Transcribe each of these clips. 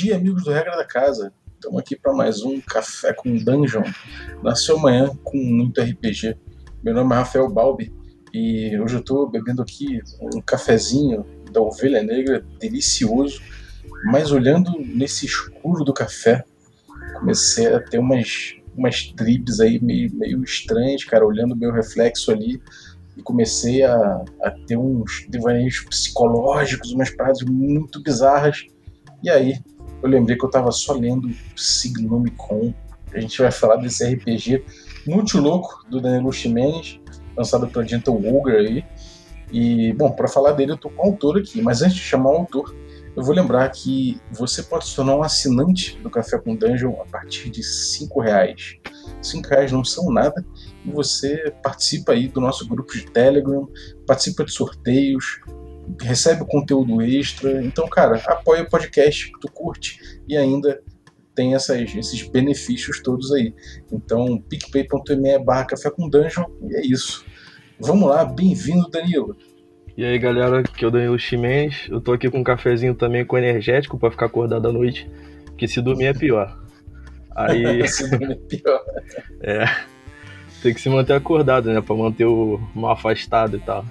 dia, amigos do Regra da Casa. Estamos aqui para mais um Café com Dungeon. Nasceu amanhã com muito RPG. Meu nome é Rafael Balbi e hoje eu estou bebendo aqui um cafezinho da Ovelha Negra, delicioso. Mas olhando nesse escuro do café, comecei a ter umas, umas tribes aí meio, meio estranhas, cara, olhando meu reflexo ali e comecei a, a ter uns devaneios psicológicos, umas paradas muito bizarras. E aí eu lembrei que eu estava só lendo Signomicon. A gente vai falar desse RPG muito louco do Danilo Ximenes, lançado pela Gentle Ogre aí. E, bom, para falar dele eu tô com o autor aqui, mas antes de chamar o autor, eu vou lembrar que você pode se tornar um assinante do Café com Dungeon a partir de cinco reais. Cinco reais não são nada e você participa aí do nosso grupo de Telegram, participa de sorteios, recebe conteúdo extra. Então, cara, apoia o podcast que tu curte e ainda tem essas, esses benefícios todos aí. Então, picpay.me barra café com dungeon e é isso. Vamos lá, bem-vindo, Danilo. E aí, galera, aqui é o Danilo Chimenez. Eu tô aqui com um cafezinho também com energético para ficar acordado à noite, que se dormir é pior. Aí. se dormir é pior. É. Tem que se manter acordado, né? Pra manter o mal afastado e tal.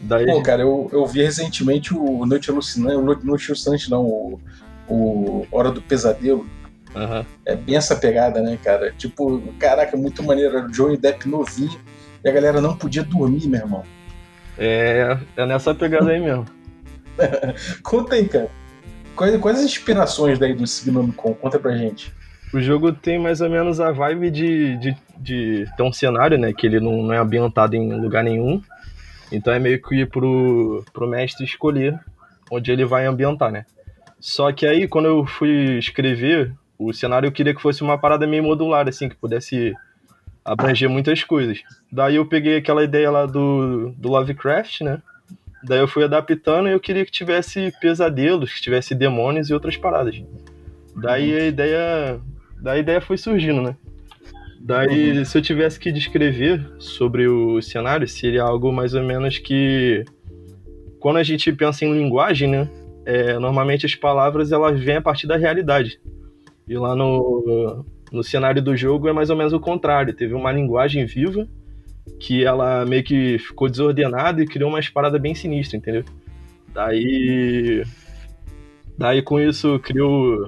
Daí... Pô, cara, eu, eu vi recentemente o Noite Alucinante, o Noite Alucinante não, o, o Hora do Pesadelo. Uhum. É bem essa pegada, né, cara? Tipo, caraca, muito maneiro. Era o Johnny Depp novinho e a galera não podia dormir, meu irmão. É, é nessa pegada aí mesmo. Conta aí, cara. Quais, quais as inspirações daí do Signomicon? Conta pra gente. O jogo tem mais ou menos a vibe de, de, de ter um cenário, né? Que ele não, não é ambientado em lugar nenhum. Então é meio que ir pro, pro mestre escolher onde ele vai ambientar, né? Só que aí, quando eu fui escrever, o cenário eu queria que fosse uma parada meio modular, assim, que pudesse abranger muitas coisas. Daí eu peguei aquela ideia lá do, do Lovecraft, né? Daí eu fui adaptando e eu queria que tivesse pesadelos, que tivesse demônios e outras paradas. Daí a ideia, daí a ideia foi surgindo, né? Daí, uhum. se eu tivesse que descrever sobre o cenário, seria algo mais ou menos que quando a gente pensa em linguagem, né? É, normalmente as palavras elas vêm a partir da realidade. E lá no, no cenário do jogo é mais ou menos o contrário. Teve uma linguagem viva que ela meio que ficou desordenada e criou uma paradas bem sinistra, entendeu? Daí. Daí com isso criou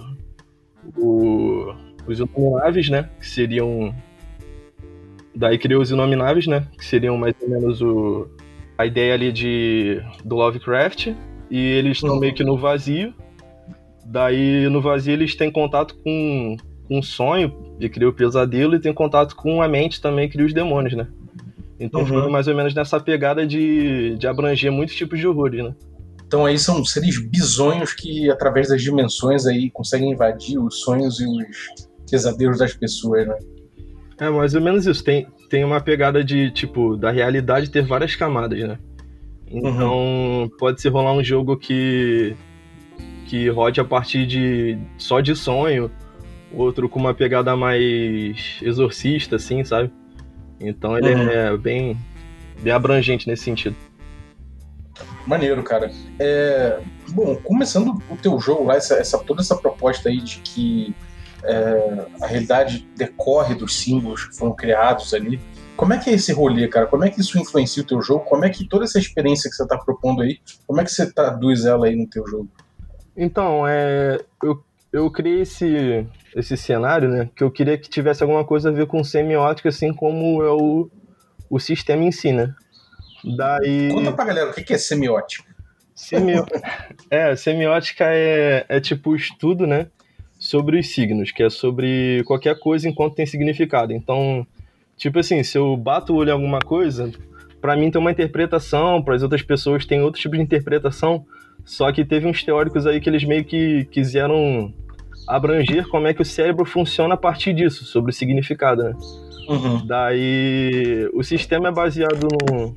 o, os inomináveis, né? Que seriam Daí criou os Inomináveis, né? Que seriam mais ou menos o, a ideia ali de, do Lovecraft. E eles estão meio que no vazio. Daí no vazio eles têm contato com, com um sonho e cria o pesadelo. E tem contato com a mente também, cria os demônios, né? Então uhum. foi mais ou menos nessa pegada de, de abranger muitos tipos de horrores, né? Então aí são seres bizonhos que, através das dimensões aí, conseguem invadir os sonhos e os pesadelos das pessoas, né? É, mais ou menos isso. Tem, tem uma pegada de, tipo, da realidade ter várias camadas, né? Então, uhum. pode se rolar um jogo que que rode a partir de só de sonho, outro com uma pegada mais exorcista, assim, sabe? Então ele uhum. é bem, bem abrangente nesse sentido. Maneiro, cara. É, bom, começando o teu jogo lá, essa, essa, toda essa proposta aí de que é, a realidade decorre dos símbolos que foram criados ali. Como é que é esse rolê, cara? Como é que isso influencia o teu jogo? Como é que toda essa experiência que você está propondo aí, como é que você traduz ela aí no teu jogo? Então, é, eu, eu criei esse, esse cenário, né, que eu queria que tivesse alguma coisa a ver com semiótica, assim como é o, o sistema em si, né? Daí... Conta pra galera o que é semiótica. Semi... é, semiótica é, é tipo o estudo, né, sobre os signos, que é sobre qualquer coisa enquanto tem significado. Então, tipo assim, se eu bato o olho em alguma coisa, para mim tem uma interpretação, para as outras pessoas tem outro tipo de interpretação, só que teve uns teóricos aí que eles meio que quiseram abranger como é que o cérebro funciona a partir disso, sobre o significado, né? Uhum. Daí, o sistema é baseado no,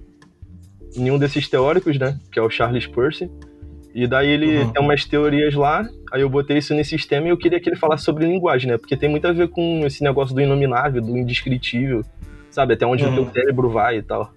em um desses teóricos, né? Que é o Charles Percy. E daí ele uhum. tem umas teorias lá, aí eu botei isso nesse sistema e eu queria que ele falasse sobre linguagem, né? Porque tem muito a ver com esse negócio do inominável, do indescritível, sabe? Até onde uhum. o teu cérebro vai e tal.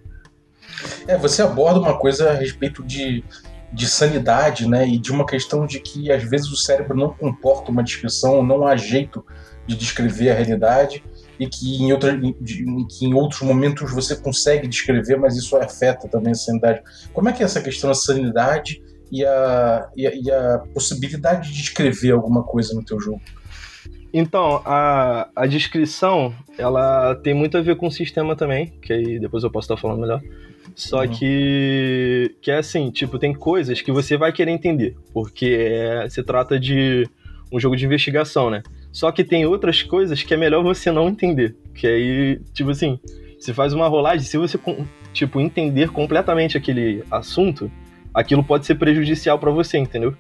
É, você aborda uma coisa a respeito de, de sanidade, né? E de uma questão de que às vezes o cérebro não comporta uma descrição, não há jeito de descrever a realidade e que em, outra, que em outros momentos você consegue descrever, mas isso afeta também a sanidade. Como é que é essa questão da sanidade e a, e a, e a possibilidade de descrever alguma coisa no teu jogo? Então, a, a descrição, ela tem muito a ver com o sistema também, que aí depois eu posso estar falando melhor. Só uhum. que, que é assim, tipo, tem coisas que você vai querer entender, porque é, se trata de um jogo de investigação, né? Só que tem outras coisas que é melhor você não entender, que aí, tipo assim, você faz uma rolagem, se você, tipo, entender completamente aquele assunto, aquilo pode ser prejudicial para você, entendeu?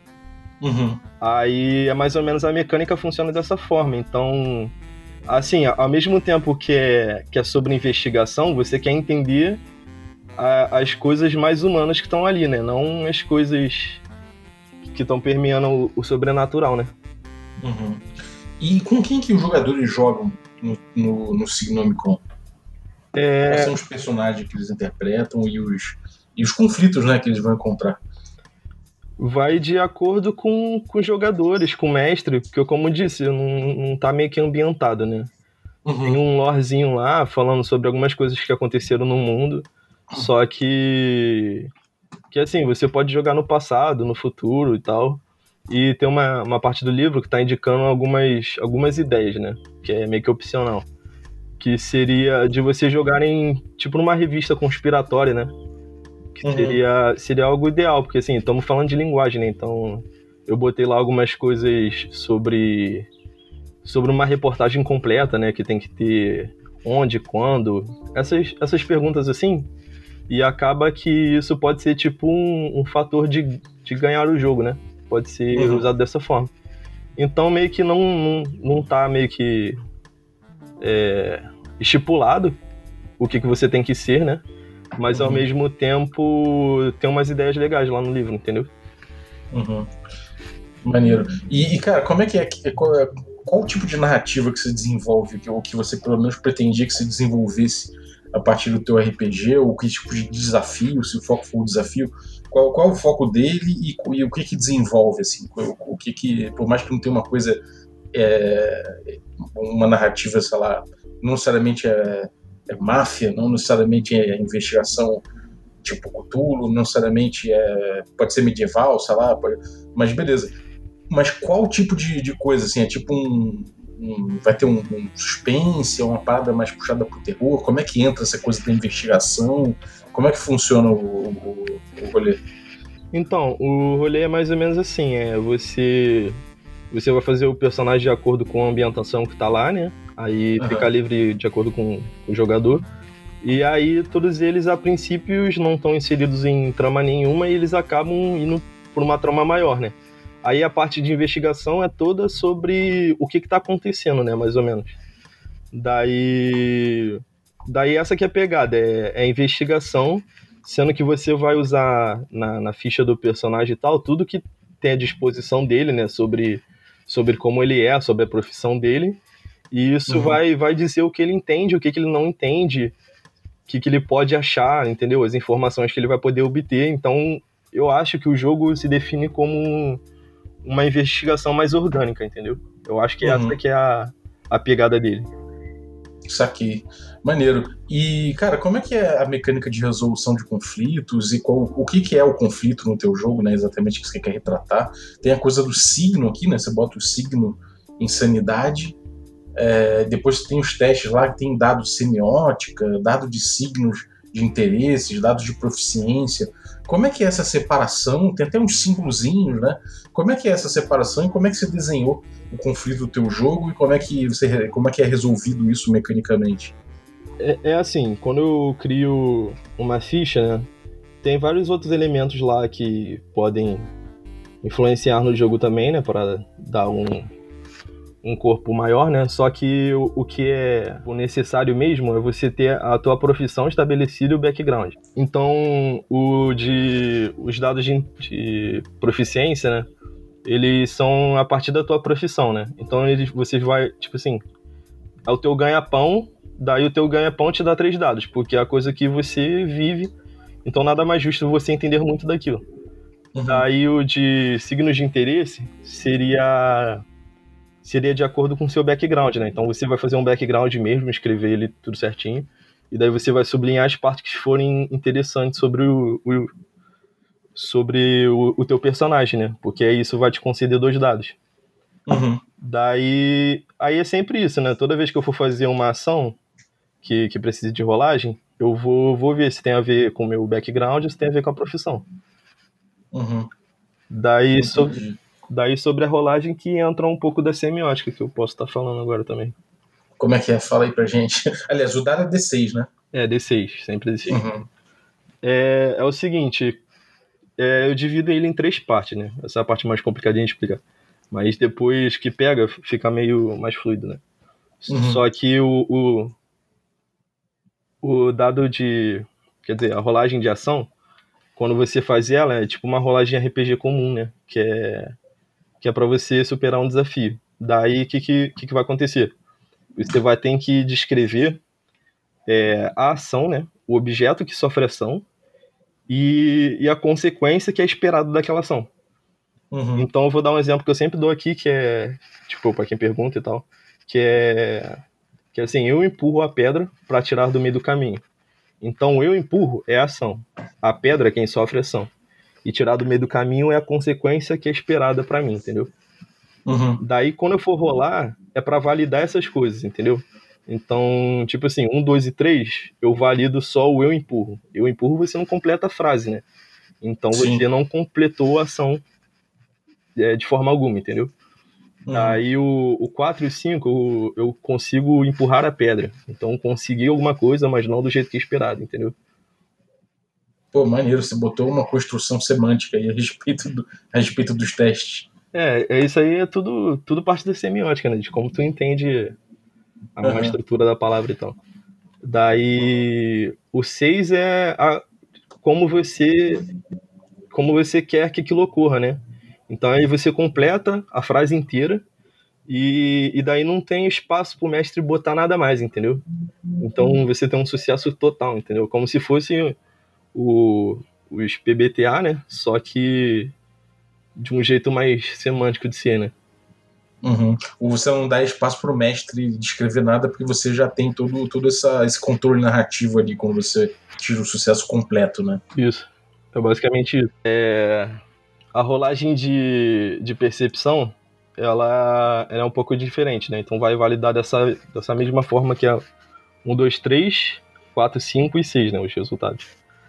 Uhum. Aí é mais ou menos a mecânica funciona dessa forma. Então, assim, ao mesmo tempo que é, que é sobre investigação, você quer entender a, as coisas mais humanas que estão ali, né? Não as coisas que estão permeando o, o, sobrenatural, né? Uhum. E com quem que os jogadores jogam no, no, no Signomicon? É... Quais são os personagens que eles interpretam e os, e os conflitos né, que eles vão encontrar? vai de acordo com, com os jogadores, com o mestre, porque, como eu disse, não, não tá meio que ambientado, né? Uhum. Tem um lorezinho lá falando sobre algumas coisas que aconteceram no mundo, só que. que assim, você pode jogar no passado, no futuro e tal. E tem uma, uma parte do livro que tá indicando algumas, algumas ideias, né? Que é meio que opcional. Que seria de você jogarem, tipo, numa revista conspiratória, né? Que uhum. seria, seria algo ideal, porque assim, estamos falando de linguagem, né? Então eu botei lá algumas coisas sobre sobre uma reportagem completa, né, que tem que ter onde, quando, essas, essas perguntas assim, e acaba que isso pode ser tipo um, um fator de, de ganhar o jogo, né? Pode ser uhum. usado dessa forma. Então meio que não, não, não tá meio que é, estipulado o que, que você tem que ser, né? Mas uhum. ao mesmo tempo tem umas ideias legais lá no livro, entendeu? Uhum. Maneiro. E, e, cara, como é que é? Qual, é, qual o tipo de narrativa que se desenvolve, ou que você pelo menos pretendia que se desenvolvesse a partir do teu RPG, ou que tipo de desafio, se o foco for o desafio, qual, qual é o foco dele e, e, o que que desenvolve, assim, o, o, que que, por mais que não tenha uma coisa, é, uma narrativa, sei lá, não necessariamente é é máfia, não necessariamente é investigação tipo Cthulhu, não necessariamente é, pode ser medieval, sei lá, pode, mas beleza. Mas qual tipo de, de coisa, assim, é tipo um, um vai ter um, um suspense, uma parada mais puxada pro terror, como é que entra essa coisa da investigação, como é que funciona o, o, o rolê? Então, o rolê é mais ou menos assim, é você você vai fazer o personagem de acordo com a ambientação que tá lá, né? Aí uhum. fica livre de acordo com o jogador. E aí todos eles, a princípio, não estão inseridos em trama nenhuma e eles acabam indo por uma trama maior, né? Aí a parte de investigação é toda sobre o que está acontecendo, né? Mais ou menos. Daí. Daí essa que é a pegada, é, é a investigação, sendo que você vai usar na, na ficha do personagem e tal, tudo que tem à disposição dele, né? Sobre, sobre como ele é, sobre a profissão dele. E isso uhum. vai, vai dizer o que ele entende, o que, que ele não entende, o que, que ele pode achar, entendeu? As informações que ele vai poder obter. Então, eu acho que o jogo se define como uma investigação mais orgânica, entendeu? Eu acho que uhum. essa que é a, a pegada dele. Isso aqui. Maneiro. E, cara, como é que é a mecânica de resolução de conflitos e qual, o que, que é o conflito no teu jogo, né? Exatamente o que você quer retratar. Tem a coisa do signo aqui, né? Você bota o signo em sanidade é, depois tem os testes lá que tem dado de semiótica, dado de signos de interesses, dados de proficiência. Como é que é essa separação? Tem até uns símbolozinhos, né? Como é que é essa separação e como é que você desenhou o conflito do teu jogo e como é que você, como é que é resolvido isso mecanicamente? É, é assim, quando eu crio uma ficha, né, tem vários outros elementos lá que podem influenciar no jogo também, né, para dar um, um corpo maior, né? Só que o, o, que é o necessário mesmo é você ter a tua profissão estabelecida e o background. Então, o de os dados de, de proficiência, né? Eles são a partir da tua profissão, né? Então, eles, você vai, tipo assim, é o teu ganha-pão, daí o teu ganha-pão te dá três dados, porque é a coisa que você vive. Então, nada mais justo você entender muito daquilo. Uhum. Aí o de signos de interesse seria seria de acordo com o seu background, né? Então você vai fazer um background mesmo, escrever ele tudo certinho, e daí você vai sublinhar as partes que forem interessantes sobre o, o sobre o, o, teu personagem, né? Porque aí isso vai te conceder dois dados. Uhum. Daí aí é sempre isso, né? Toda vez que eu for fazer uma ação que, que precise de rolagem, eu vou, vou ver se tem a ver com o meu background ou se tem a ver com a profissão. Uhum. Daí, sobre, daí sobre a rolagem que entra um pouco da semiótica que eu posso estar tá falando agora também. Como é que é? Fala aí pra gente. Aliás, o dado é D6, né? É, D6, sempre D6. Uhum. É, é o seguinte, é, eu divido ele em três partes, né? Essa é a parte mais complicadinha de explicar. Mas depois que pega, fica meio mais fluido, né? Uhum. Só que o, o, o dado de. Quer dizer, a rolagem de ação, quando você faz ela, é tipo uma rolagem RPG comum, né? Que é, que é para você superar um desafio. Daí, o que, que, que, vai acontecer? Você vai ter que descrever é, a ação, né? O objeto que sofre ação e, e a consequência que é esperado daquela ação. Uhum. Então, eu vou dar um exemplo que eu sempre dou aqui, que é, tipo, para quem pergunta e tal, que é que assim, eu empurro a pedra para tirar do meio do caminho. Então, eu empurro é a ação. A pedra é quem sofre a ação. E tirar do meio do caminho é a consequência que é esperada para mim, entendeu? Uhum. Daí, quando eu for rolar, é para validar essas coisas, entendeu? Então, tipo assim, um, dois e três, eu valido só o eu empurro. Eu empurro, você não completa a frase, né? Então Sim. você não completou a ação é, de forma alguma, entendeu? Uhum. Aí o, o 4 e o 5 eu, consigo empurrar a pedra. Então consegui alguma coisa, mas não do jeito que esperado, entendeu? Pô, maneiro, você botou uma construção semântica aí a respeito, do, a respeito dos testes. É, é isso aí é tudo, tudo parte da semiótica, né? De como tu entende a uhum. estrutura da palavra e tal. Daí o 6 é a, como você como você quer que aquilo ocorra, né? Então aí você completa a frase inteira e, e daí não tem espaço para o mestre botar nada mais, entendeu? Então você tem um sucesso total, entendeu? Como se fosse o, os PBTA, né? Só que de um jeito mais semântico de ser, né? Uhum. Você não dá espaço para o mestre descrever nada porque você já tem todo, todo essa, esse controle narrativo ali quando você tira o sucesso completo, né? Isso. É basicamente isso. É a rolagem de, de percepção ela, ela, é um pouco diferente, né? Então vai validar dessa, dessa mesma forma que é 1, 2, 3, 4, 5 e 6, né? Os resultados.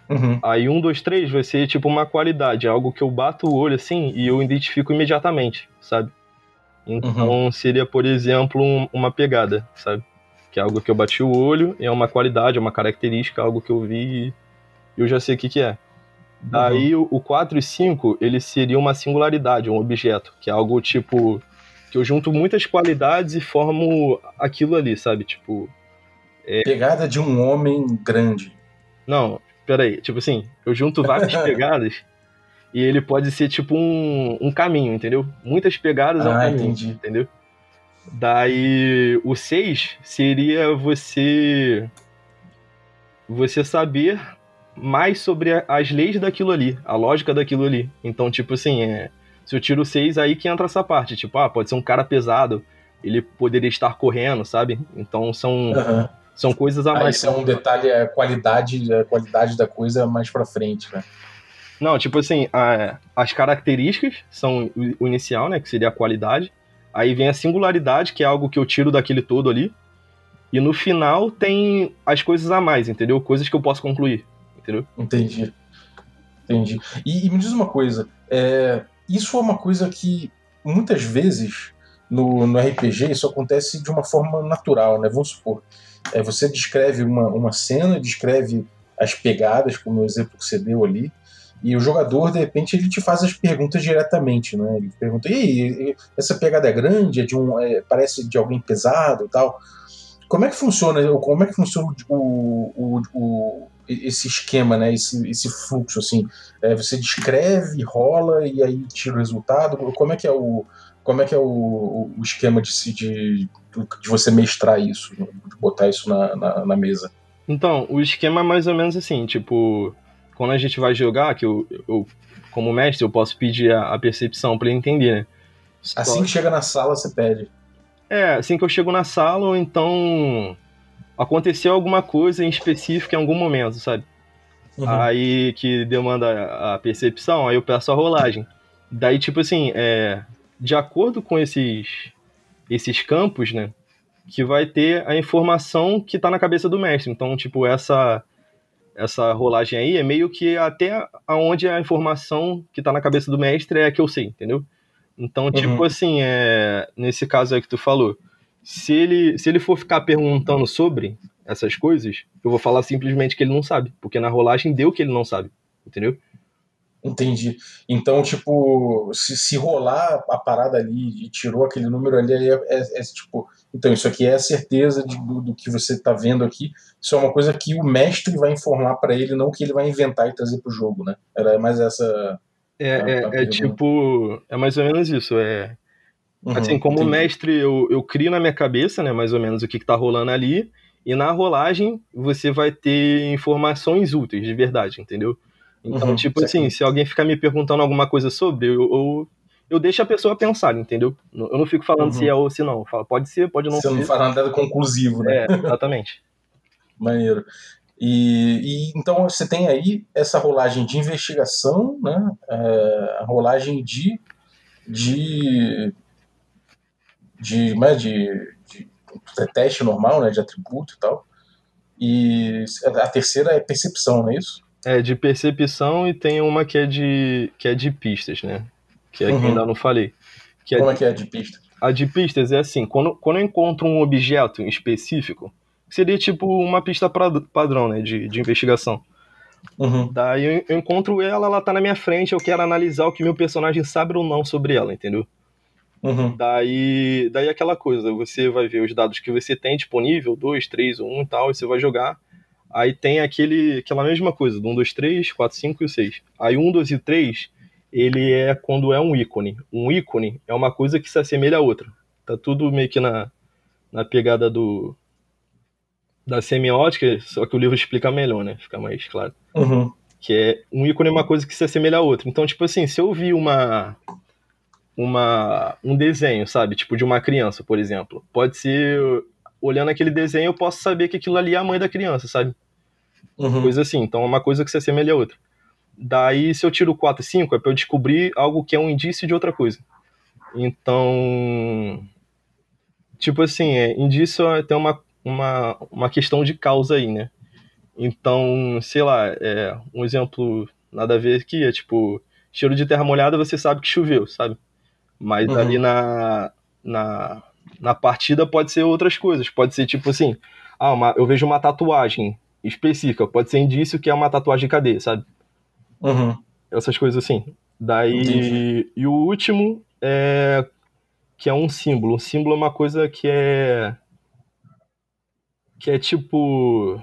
Uhum. Aí 1, 2, 3 vai ser tipo uma qualidade, algo que eu bato o olho assim e eu identifico imediatamente, sabe? Então uhum. seria, por exemplo, um, uma pegada, sabe? Que é algo que eu bati o olho, é uma qualidade, é uma característica, algo que eu vi e eu já sei o que, que é. Daí uhum. o 4 e 5, ele seria uma singularidade, um objeto, que é algo tipo que eu junto muitas qualidades e formo aquilo ali, sabe? Tipo, é... pegada de um homem grande. Não, peraí, tipo assim, eu junto várias pegadas e ele pode ser tipo um, um caminho, entendeu? Muitas pegadas ah, é um caminho, entendi. entendeu? Daí o 6 seria você você saber mais sobre as leis daquilo ali, a lógica daquilo ali. Então, tipo assim, é, se eu tiro 6, aí que entra essa parte. Tipo, ah, pode ser um cara pesado, ele poderia estar correndo, sabe? Então são, uhum. São coisas a mais. Ah, isso é um detalhe, a qualidade, a qualidade da coisa mais pra frente, né? Não, tipo assim, a, as características são o inicial, né? Que seria a qualidade. Aí vem a singularidade, que é algo que eu tiro daquele todo ali. E no final tem as coisas a mais, entendeu? Coisas que eu posso concluir entendeu? Entendi. Entendi. E, e me diz uma coisa, é, isso é uma coisa que muitas vezes no, no RPG isso acontece de uma forma natural, né? Vamos supor, é, você descreve uma, uma cena, descreve as pegadas, como o exemplo que você deu ali, e o jogador, de repente, ele te faz as perguntas diretamente, né? Ele pergunta, e aí, essa pegada é grande, é de um, é, parece de alguém pesado tal. Como é que funciona, como é que funciona o, o, o, esse esquema, né? Esse, esse fluxo, assim. É, você descreve, rola e aí tira o resultado. Como é que é o, como é que é o, o esquema de, de, de você mestrar isso, de botar isso na, na, na, mesa? Então, o esquema é mais ou menos assim, tipo, quando a gente vai jogar, que eu, eu como mestre, eu posso pedir a, a percepção para ele entender, né? Assim que chega na sala, você pede. É, assim que eu chego na sala, ou então aconteceu alguma coisa em específico em algum momento, sabe? Uhum. Aí que demanda a percepção, aí eu peço a rolagem. Daí, tipo assim, é, de acordo com esses, esses campos, né? Que vai ter a informação que tá na cabeça do mestre. Então, tipo, essa essa rolagem aí é meio que até aonde a informação que tá na cabeça do mestre é a que eu sei, entendeu? Então, uhum. tipo assim, é, nesse caso aí que tu falou, se ele, se ele for ficar perguntando sobre essas coisas, eu vou falar simplesmente que ele não sabe, porque na rolagem deu que ele não sabe, entendeu? Entendi. Então, tipo, se, se rolar a parada ali e tirou aquele número ali, é, é, é tipo. Então, isso aqui é a certeza de, do, do, que você está vendo aqui. Isso é uma coisa que o mestre vai informar para ele, não que ele vai inventar e trazer pro jogo, né? Era mais essa. É, é, é tipo. É mais ou menos isso. É. Uhum, assim, como entendi. mestre, eu, eu crio na minha cabeça, né, mais ou menos o que, que tá rolando ali, e na rolagem você vai ter informações úteis, de verdade, entendeu? Então, uhum, tipo assim, se alguém ficar me perguntando alguma coisa sobre, eu, eu, eu deixo a pessoa pensar, entendeu? Eu não fico falando uhum. se é ou se não. Falo, pode ser, pode não Você ser. Você não fala nada conclusivo, né? É, exatamente. Maneiro. E, e, então você tem aí essa rolagem de investigação, né? É, a rolagem de de de, né, de, de, de teste normal, né, de atributo e tal. E a terceira é percepção, não é isso? É, de percepção e tem uma que é de, que é de pistas, né? Que é uhum. que ainda não falei. Que é Como é, que é a de pistas? A de pistas é assim, quando, quando eu encontro um objeto específico, seria tipo uma pista padrão, né, de, de investigação. Uhum. Daí eu, eu, encontro ela, ela tá na minha frente, eu quero analisar o que meu personagem sabe ou não sobre ela, entendeu? Uhum. Daí, daí aquela coisa, você vai ver os dados que você tem disponível, 2, 3, 1 e tal, e você vai jogar. Aí tem aquele, aquela mesma coisa, do 1, 2, 3, 4, 5 e 6. Aí 1, 2 e 3, ele é quando é um ícone. Um ícone é uma coisa que se assemelha a outra. Tá tudo meio que na, na pegada do da semiótica, só que o livro explica melhor, né? Fica mais claro. Uhum. Que é um ícone é uma coisa que se assemelha a outra. Então, tipo assim, se eu vi uma uma um desenho, sabe, tipo de uma criança, por exemplo, pode ser olhando aquele desenho, eu posso saber que aquilo ali é a mãe da criança, sabe? Uhum. Coisa assim. Então é uma coisa que se assemelha a outra. Daí, se eu tiro 4 e 5, é pra eu descobrir algo que é um indício de outra coisa. Então. Tipo assim, é, indício tem uma, uma, uma questão de causa aí, né? Então, sei lá, é, um exemplo nada a ver aqui é tipo, cheiro de terra molhada, você sabe que choveu, sabe? Mas uhum. ali na, na, na partida pode ser outras coisas. Pode ser tipo assim, ah, uma, eu vejo uma tatuagem específica, pode ser indício que é uma tatuagem de cadeia, sabe? Uhum. Essas coisas assim. Daí. Entendi. E o último é. Que é um símbolo. Um símbolo é uma coisa que é. Que é tipo.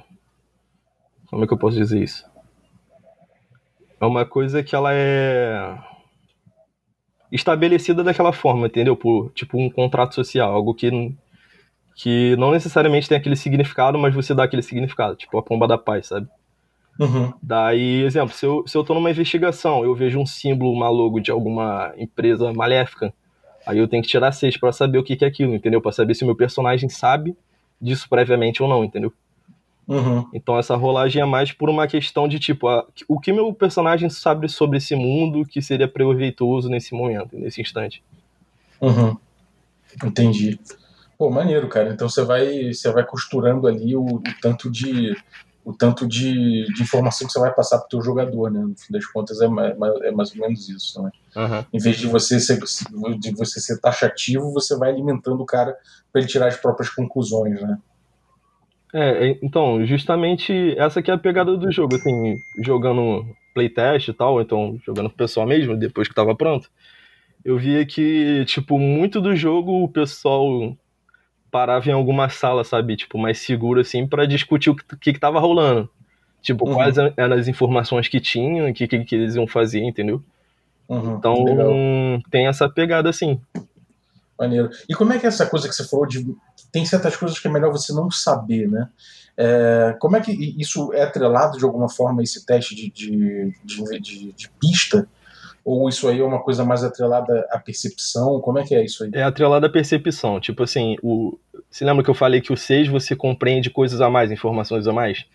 Como é que eu posso dizer isso? É uma coisa que ela é estabelecida daquela forma, entendeu? Por tipo um contrato social, algo que que não necessariamente tem aquele significado, mas você dá aquele significado, tipo a pomba da paz, sabe? Uhum. Daí, exemplo, se eu, se eu tô numa investigação, eu vejo um símbolo, uma logo de alguma empresa maléfica, aí eu tenho que tirar seis para saber o que, que é aquilo, entendeu? Para saber se o meu personagem sabe disso previamente ou não, entendeu? Uhum. Então essa rolagem é mais por uma questão de tipo, a, o que meu personagem sabe sobre esse mundo que seria proveitoso nesse momento, nesse instante. Uhum. Entendi. Pô, maneiro, cara. Então você vai, você vai costurando ali o, o tanto de o tanto de, de, informação que você vai passar para o teu jogador, né? No fim das contas é mais, é mais ou menos isso, né? Uhum. Em vez de você ser de você ser taxativo, você vai alimentando o cara para ele tirar as próprias conclusões, né? É, então, justamente essa que é a pegada do jogo, assim, jogando playtest e tal, então jogando pro pessoal mesmo, depois que tava pronto, eu via que, tipo, muito do jogo o pessoal parava em alguma sala, sabe, tipo, mais seguro, assim, para discutir o que, que tava rolando. Tipo, uhum. quais eram as informações que tinham, o que, que, que, eles iam fazer, entendeu? Uhum, então, legal. tem essa pegada, assim. Maneiro. E como é que é essa coisa que você falou de tem certas coisas que é melhor você não saber, né? É, como é que isso é atrelado de alguma forma esse teste de, de, de, de, de pista? Ou isso aí é uma coisa mais atrelada à percepção? Como é que é isso aí? É atrelada à percepção. Tipo assim, o... você lembra que eu falei que o 6 você compreende coisas a mais, informações a mais?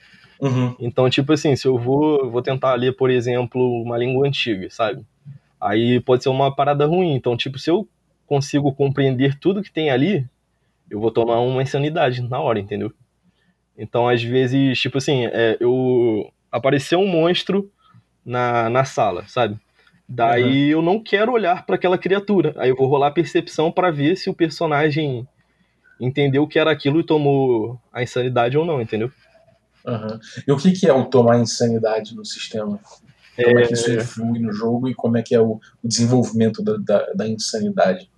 Uhum. Então, tipo assim, se eu vou, vou tentar ler, por exemplo, uma língua antiga, sabe? Aí pode ser uma parada ruim. Então, tipo, se eu consigo compreender tudo que tem ali, eu vou tomar uma insanidade na hora, entendeu? Então, às vezes, tipo assim, é, eu apareceu um monstro na, na sala, sabe? Daí uhum. eu não quero olhar para aquela criatura. Aí eu vou rolar a percepção para ver se o personagem entendeu que era aquilo e tomou a insanidade ou não, entendeu? Uhum. E o que, que é o tomar insanidade no sistema? Como é, é que isso influi no jogo e como é que é o, o desenvolvimento da, da, da, insanidade?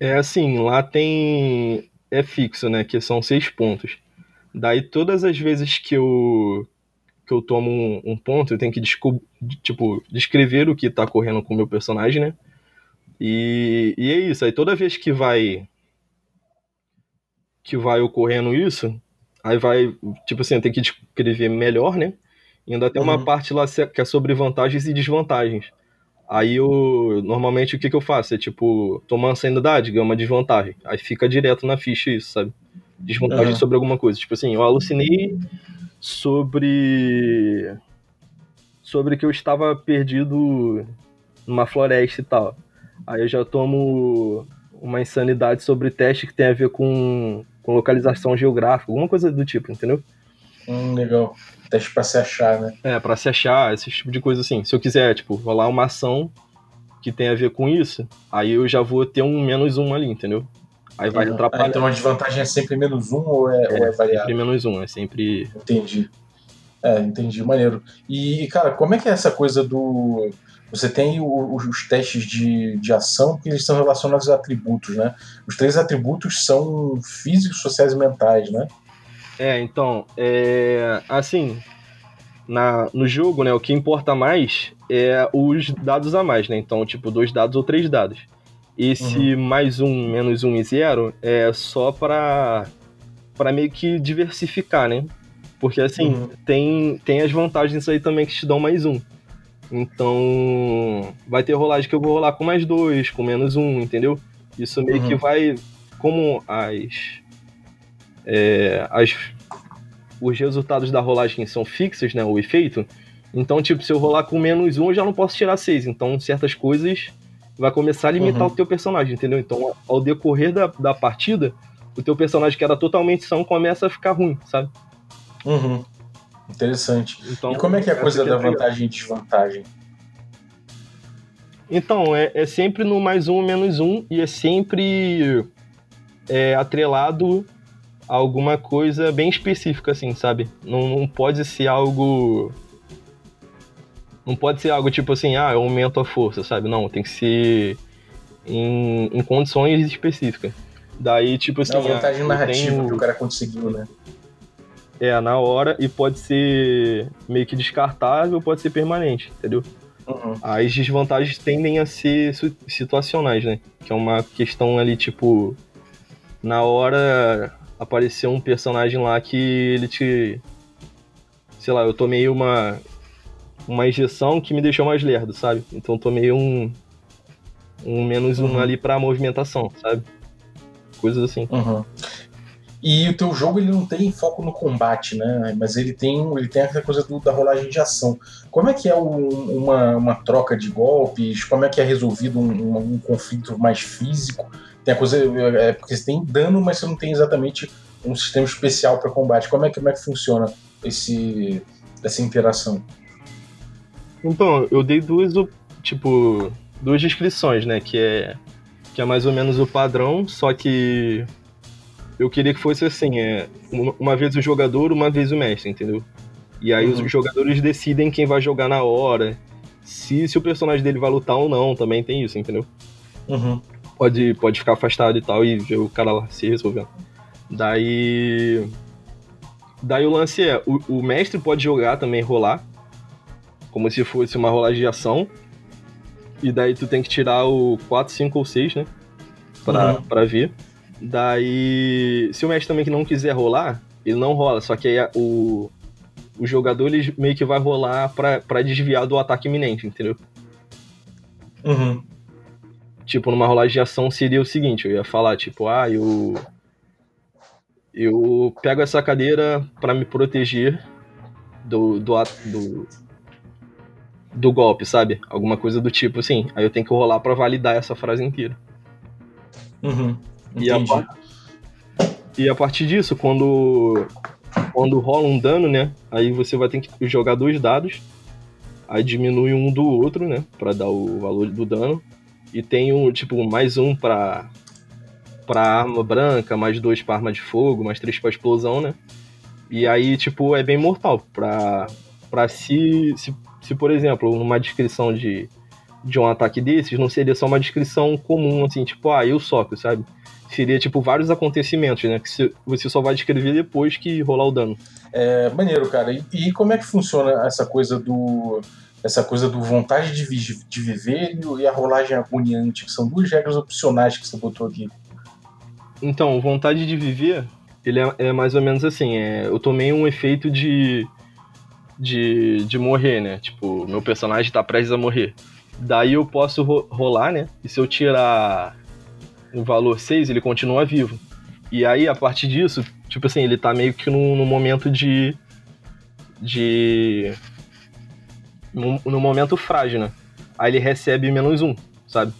É assim, lá tem. É fixo, né? Que são seis pontos. Daí todas as vezes que eu que eu tomo um, um ponto, eu tenho que tipo, descrever o que tá correndo com o meu personagem, né? E, e é isso. Aí toda vez que vai que vai ocorrendo isso, aí vai, tipo assim, tenho que descrever melhor, né? E ainda tem uma uhum. parte lá que é sobre vantagens e desvantagens. Aí eu, normalmente, o que, que eu faço? É tipo, tomar sanidade, ganha uma desvantagem. Aí fica direto na ficha isso, sabe? Desvantagem uhum. sobre alguma coisa. Tipo assim, eu alucinei sobre. sobre que eu estava perdido numa floresta e tal. Aí eu já tomo uma insanidade sobre teste que tem a ver com, com localização geográfica, alguma coisa do tipo, entendeu? Hum, legal. Teste pra se achar, né? É, pra se achar, esse tipo de coisa assim. Se eu quiser, tipo, rolar uma ação que tem a ver com isso, aí eu já vou ter um menos um ali, entendeu? Aí vai uhum. atrapalhar. Ah, então a desvantagem é sempre menos um ou é, é, ou é variável? Sempre menos um, é sempre. Entendi. É, entendi, maneiro. E, cara, como é que é essa coisa do. Você tem o, os testes de, de ação que eles são relacionados a atributos, né? Os três atributos são físicos, sociais e mentais, né? É, então, é, assim, na, no jogo, né, o que importa mais é os dados a mais, né? Então, tipo, dois dados ou três dados. Esse uhum. mais um, menos um e zero é só para para meio que diversificar, né? Porque assim, uhum. tem, tem as vantagens aí também que te dão mais um. Então, vai ter rolagem que eu vou rolar com mais dois, com menos um, entendeu? Isso meio uhum. que vai. Como as é, as, os resultados da rolagem são fixos, né? O efeito. Então, tipo, se eu rolar com menos um, eu já não posso tirar seis. Então, certas coisas vai começar a limitar uhum. o teu personagem, entendeu? Então, ao decorrer da, da partida, o teu personagem que era totalmente são começa a ficar ruim, sabe? Uhum. Interessante. Então, e como é que é a coisa da vantagem e desvantagem? Então, é, é sempre no mais um, menos um, e é sempre é, atrelado alguma coisa bem específica, assim, sabe? Não, não pode ser algo. Não pode ser algo tipo assim, ah, eu aumento a força, sabe? Não, tem que ser em, em condições específicas. Daí, tipo assim. É uma vantagem ah, narrativa tenho... que o cara conseguiu, né? É, na hora, e pode ser meio que descartável, pode ser permanente, entendeu? Uhum. As desvantagens tendem a ser situacionais, né? Que é uma questão ali, tipo, na hora apareceu um personagem lá que ele te. Sei lá, eu tomei uma. Uma injeção que me deixou mais lerdo, sabe? Então tomei um. Um menos uhum. um ali pra movimentação, sabe? Coisas assim. Uhum. E o teu jogo ele não tem foco no combate, né? Mas ele tem, ele tem aquela coisa do, da rolagem de ação. Como é que é um, uma, uma troca de golpes? Como é que é resolvido um, um, um conflito mais físico? Tem a coisa. É, porque você tem dano, mas você não tem exatamente um sistema especial para combate. Como é, que, como é que funciona esse, essa interação? Então, eu dei duas, tipo, duas descrições, né? Que é, que é mais ou menos o padrão, só que eu queria que fosse assim, é, uma, vez o jogador, uma vez o mestre, entendeu? E aí uhum. os jogadores decidem quem vai jogar na hora, se, se o personagem dele vai lutar ou não, também tem isso, entendeu? Uhum pode, pode ficar afastado e tal, e ver o cara lá se resolvendo. Daí. Daí o lance é: o, o mestre pode jogar também, rolar, como se fosse uma rolagem de ação. E daí tu tem que tirar o 4, 5 ou 6, né? Pra, uhum. pra ver. Daí, se o mestre também que não quiser rolar, ele não rola, só que aí o, o jogador ele meio que vai rolar pra, pra desviar do ataque iminente, entendeu? Uhum. Tipo, numa rolagem de ação seria o seguinte, eu ia falar, tipo, ah, eu. Eu pego essa cadeira para me proteger do, do, do, do golpe, sabe? Alguma coisa do tipo assim. Aí eu tenho que rolar para validar essa frase inteira. Uhum. E a, e a partir disso, quando, quando rola um dano, né? Aí você vai ter que jogar dois dados. Aí diminui um do outro, né? Pra dar o valor do dano. E tem um, tipo, mais um pra, pra arma branca, mais dois pra arma de fogo, mais três pra explosão, né? E aí, tipo, é bem mortal. Pra, pra se, se, se, por exemplo, numa descrição de, de um ataque desses, não seria só uma descrição comum, assim, tipo, ah, eu soco, sabe? Seria, tipo, vários acontecimentos, né? Que você só vai descrever depois que rolar o dano. É maneiro, cara. E, e como é que funciona essa coisa do essa coisa do vontade de, vi de viver e a rolagem agoniante, que são duas regras opcionais que você botou aqui. Então, vontade de viver, ele é, é mais ou menos assim, é, eu tomei um efeito de, de, de morrer, né? Tipo, meu personagem tá prestes a morrer. Daí eu posso ro rolar, né? E se eu tirar o valor 6, ele continua vivo. E aí, a partir disso, tipo assim, ele tá meio que no, no momento de. de no, no, momento frágil, né? Aí ele recebe menos um, sabe?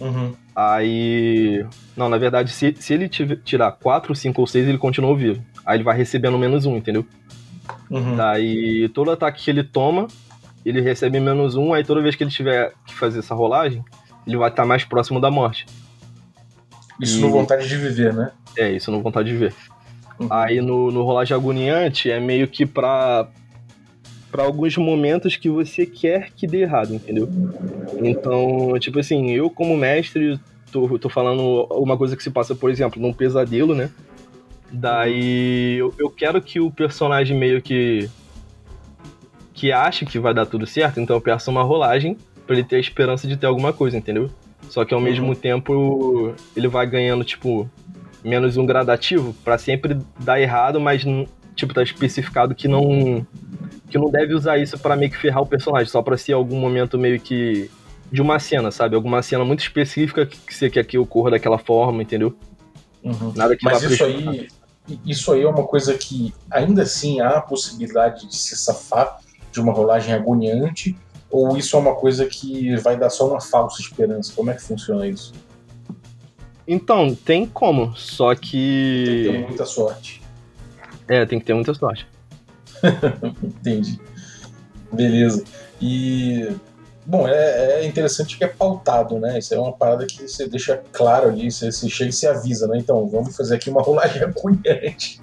Uhum. Aí. Não, na verdade, se, se ele tirar 4, 5 ou 6, ele continua vivo. Aí ele vai recebendo menos um, entendeu? Uhum. Daí todo ataque que ele toma, ele recebe menos um, aí toda vez que ele tiver que fazer essa rolagem, ele vai estar mais próximo da morte. Isso e... no vontade de viver, né? É, isso no vontade de viver. Uhum. Aí no, no rolagem agoniante é meio que pra, para alguns momentos que você quer que dê errado, entendeu? Então, tipo assim, eu como mestre tô, tô falando uma coisa que se passa, por exemplo, num pesadelo, né? Daí eu, eu quero que o personagem meio que que ache que vai dar tudo certo, então eu peço uma rolagem para ele ter a esperança de ter alguma coisa, entendeu? Só que ao mesmo uhum. tempo ele vai ganhando, tipo, menos um gradativo para sempre dar errado, mas tipo, tá especificado que não que não deve usar isso para meio que ferrar o personagem, só para ser algum momento meio que de uma cena, sabe? Alguma cena muito específica que você quer que ocorra daquela forma, entendeu? Uhum. Nada que Mas isso aí, isso aí é uma coisa que ainda assim há a possibilidade de se safar de uma rolagem agoniante, ou isso é uma coisa que vai dar só uma falsa esperança? Como é que funciona isso? Então, tem como, só que. Tem que ter muita sorte. É, tem que ter muita sorte. Entendi. Beleza. E. Bom, é, é, interessante que é pautado, né? Isso é uma parada que você deixa claro ali, você, você chega e se avisa, né? Então, vamos fazer aqui uma rolagem agoniante.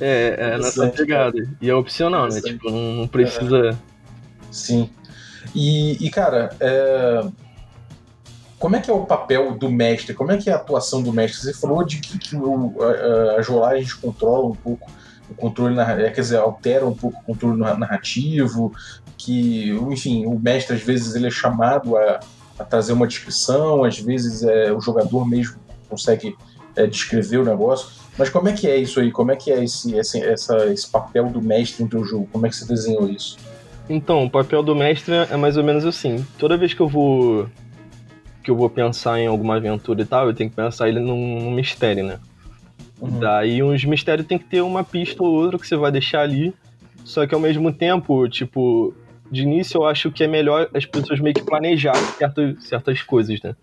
É, é nessa pegada. E é opcional, né? Tipo, não, não precisa. É. Sim. E, e cara, é... como é que é o papel do mestre? Como é que é a atuação do mestre? Você falou de que, que o, a, a controla um pouco o controle, é, quer dizer, altera um pouco o controle narrativo, que, enfim, o mestre às vezes ele é chamado a, a trazer uma descrição, às vezes é, o jogador mesmo consegue é, descrever o negócio. Mas como é que é isso aí? Como é que é esse, esse, essa, esse papel do mestre no teu jogo? Como é que você desenhou isso? Então, o papel do mestre é mais ou menos assim. Toda vez que eu vou que eu vou pensar em alguma aventura e tal, eu tenho que pensar ele num, num mistério, né? Uhum. Daí uns mistérios tem que ter uma pista ou outra que você vai deixar ali. Só que ao mesmo tempo, tipo, de início eu acho que é melhor as pessoas meio que planejarem certas, certas coisas, né?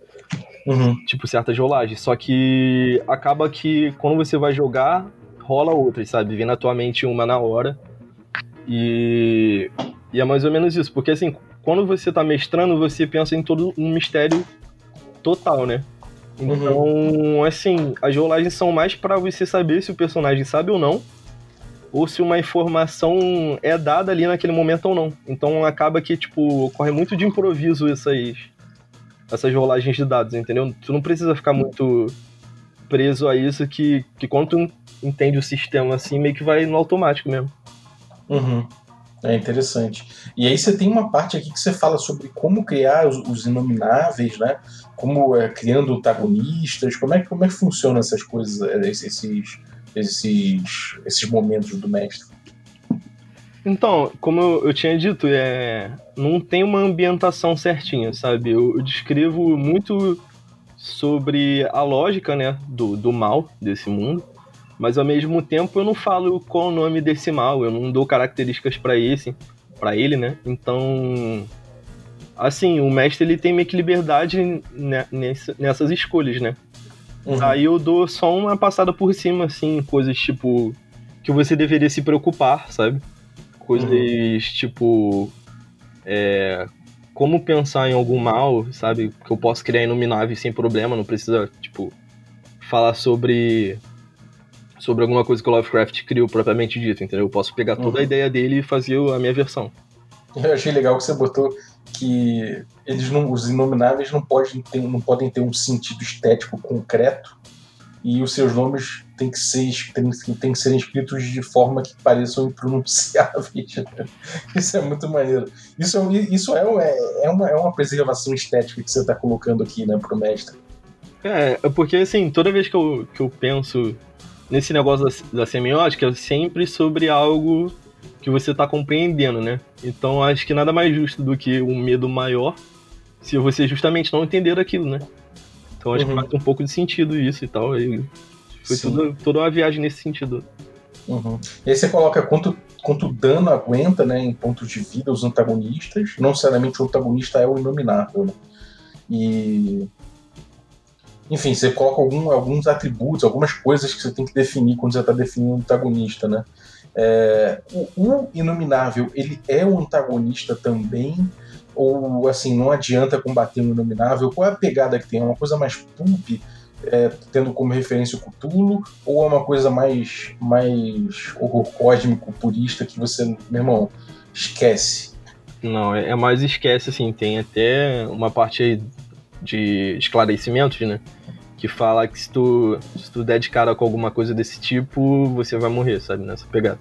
Uhum. Tipo, certas rolagens. Só que acaba que quando você vai jogar, rola outras, sabe? Vem na tua mente uma na hora. E, e é mais ou menos isso. Porque assim, quando você tá mestrando, você pensa em todo um mistério total, né? Uhum. Então, uhum. assim, as rolagens são mais para você saber se o personagem sabe ou não, ou se uma informação é dada ali naquele momento ou não. Então acaba que, tipo, ocorre muito de improviso essas, essas rolagens de dados, entendeu? Tu não precisa ficar muito preso a isso, que, que quando tu entende o sistema assim, meio que vai no automático mesmo. Uhum. É interessante. E aí você tem uma parte aqui que você fala sobre como criar os, os inomináveis, né? Como é, criando antagonistas, como é, como é que funcionam essas coisas, é, esses, esses, esses momentos do mestre? Então, como eu tinha dito, é, não tem uma ambientação certinha, sabe? Eu, eu descrevo muito sobre a lógica, né, do, do mal desse mundo, mas ao mesmo tempo eu não falo qual o nome desse mal, eu não dou características para esse, para ele, né? Então, assim, o mestre ele tem meio que liberdade nessas escolhas, né? Uhum. Aí eu dou só uma passada por cima, assim, coisas tipo que você deveria se preocupar, sabe? Coisas uhum. tipo é, como pensar em algum mal, sabe? Que eu posso criar inominável sem problema, não precisa, tipo, falar sobre sobre alguma coisa que o Lovecraft criou propriamente dito, entendeu? Eu posso pegar toda uhum. a ideia dele e fazer a minha versão. Eu achei legal que você botou que eles não, os inomináveis não podem, ter, não podem ter um sentido estético concreto e os seus nomes têm que ser, têm, têm que ser escritos de forma que pareçam impronunciáveis. isso é muito maneiro. Isso, é, isso é, é, é, uma, é uma preservação estética que você está colocando aqui, né, pro mestre. É, é, porque assim, toda vez que eu, que eu penso nesse negócio da, da semiótica, é sempre sobre algo que você está compreendendo, né? Então acho que nada mais justo do que um medo maior se você justamente não entender aquilo, né? Então acho uhum. que faz um pouco de sentido isso e tal. E foi tudo, toda uma viagem nesse sentido. Uhum. E aí você coloca quanto, quanto dano aguenta, né, em pontos de vida os antagonistas. Não necessariamente o antagonista é o inominável, né? E. Enfim, você coloca algum, alguns atributos, algumas coisas que você tem que definir quando você está definindo o antagonista, né? É, o, o Inominável, ele é um antagonista também, ou assim, não adianta combater o Inominável? Qual é a pegada que tem? É uma coisa mais pulp, é, tendo como referência o Cthulhu, ou é uma coisa mais, mais horror cósmico, purista, que você, meu irmão, esquece? Não, é, é mais esquece, assim, tem até uma parte de esclarecimentos, né? Que fala que se tu, se tu der de cara com alguma coisa desse tipo, você vai morrer, sabe? Nessa pegada.